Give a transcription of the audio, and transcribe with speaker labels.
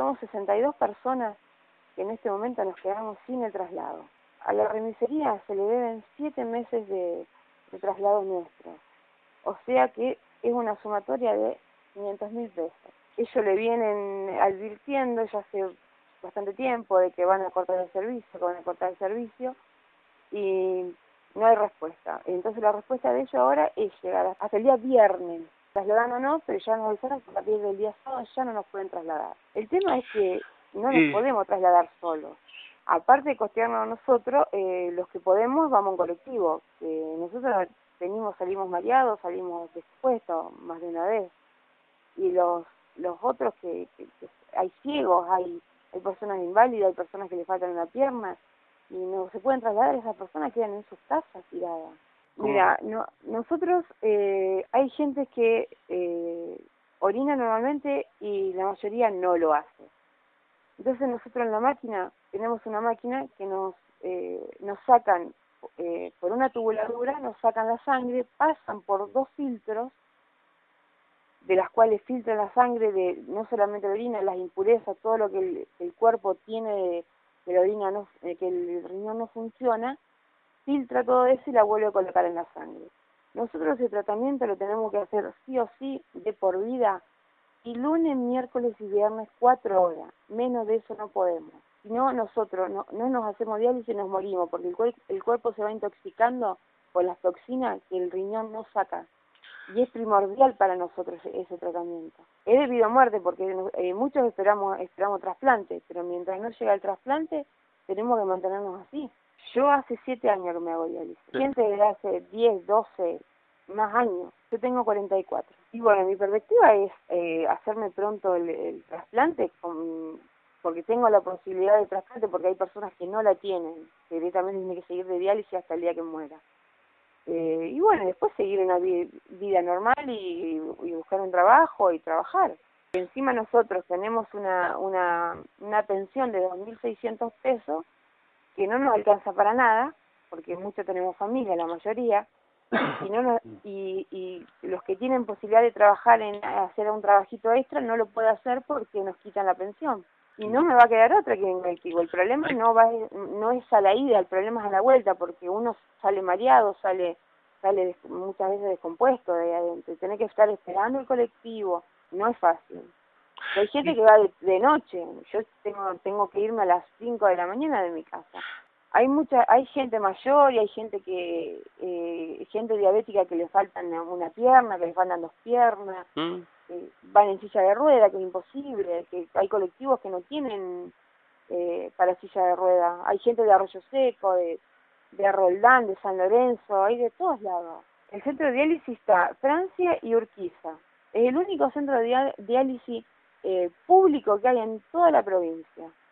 Speaker 1: somos 62 personas que en este momento nos quedamos sin el traslado. A la remisería se le deben 7 meses de, de traslado nuestro. O sea que es una sumatoria de 500 mil pesos. Ellos le vienen advirtiendo ya hace bastante tiempo de que van a cortar el servicio, que van a cortar el servicio y no hay respuesta. Entonces la respuesta de ellos ahora es llegar hasta el día viernes. Trasladan o no, pero ya nos avisaron que a partir del día sábado ya no nos pueden trasladar. El tema es que no nos podemos trasladar solos. Aparte de costearnos nosotros, eh, los que podemos vamos en colectivo. que nosotros venimos, salimos mareados, salimos despuestos más de una vez. Y los los otros que, hay ciegos, hay, hay personas inválidas, hay personas que le faltan una pierna y no se pueden trasladar, esas personas quedan en sus casas tiradas. Mira, no, nosotros eh, hay gente que eh, orina normalmente y la mayoría no lo hace. Entonces nosotros en la máquina tenemos una máquina que nos eh, nos sacan eh, por una tubuladura, nos sacan la sangre, pasan por dos filtros de las cuales filtra la sangre de no solamente la orina, las impurezas, todo lo que el, cuerpo tiene de, la orina no, que el riñón no funciona, filtra todo eso y la vuelve a colocar en la sangre. Nosotros ese tratamiento lo tenemos que hacer sí o sí de por vida y lunes, miércoles y viernes cuatro horas, menos de eso no podemos. Si no, nosotros no, no nos hacemos diálisis y nos morimos porque el, el cuerpo se va intoxicando con las toxinas que el riñón no saca y es primordial para nosotros ese tratamiento. Es debido a muerte porque eh, muchos esperamos esperamos trasplante, pero mientras no llega el trasplante tenemos que mantenernos así. Yo hace siete años que me hago diálisis. Gente de hace 10, 12, más años. Yo tengo 44. Y bueno, mi perspectiva es eh, hacerme pronto el, trasplante porque tengo la posibilidad de trasplante porque hay personas que no la tienen, que directamente tienen que seguir de diálisis hasta el día que muera. Eh, y bueno, después seguir una vida normal y, buscar un trabajo y trabajar. Encima nosotros tenemos una, una, una pensión de 2.600 pesos que no nos alcanza para nada, porque muchos tenemos familia, la mayoría, y, no y, y los que tienen posibilidad de trabajar en hacer un trabajito extra no lo puede hacer porque nos quitan la pensión. Y no me va a quedar otra que venga El problema no va no es a la ida, el problema es a la vuelta, porque uno sale mareado, sale sale muchas veces descompuesto de adentro, tener que estar esperando el colectivo, no es fácil. Hay gente que va de, noche, yo tengo tengo que irme a las 5 de la mañana de mi casa. Hay mucha hay gente mayor y hay gente que eh, gente diabética que le faltan una pierna, que le faltan dos piernas. Mm van en silla de rueda, que es imposible, que hay colectivos que no tienen eh, para silla de rueda. Hay gente de Arroyo Seco, de, de Roldán, de San Lorenzo, hay de todos lados. El centro de diálisis está Francia y Urquiza. Es el único centro de diálisis eh, público que hay en toda la provincia.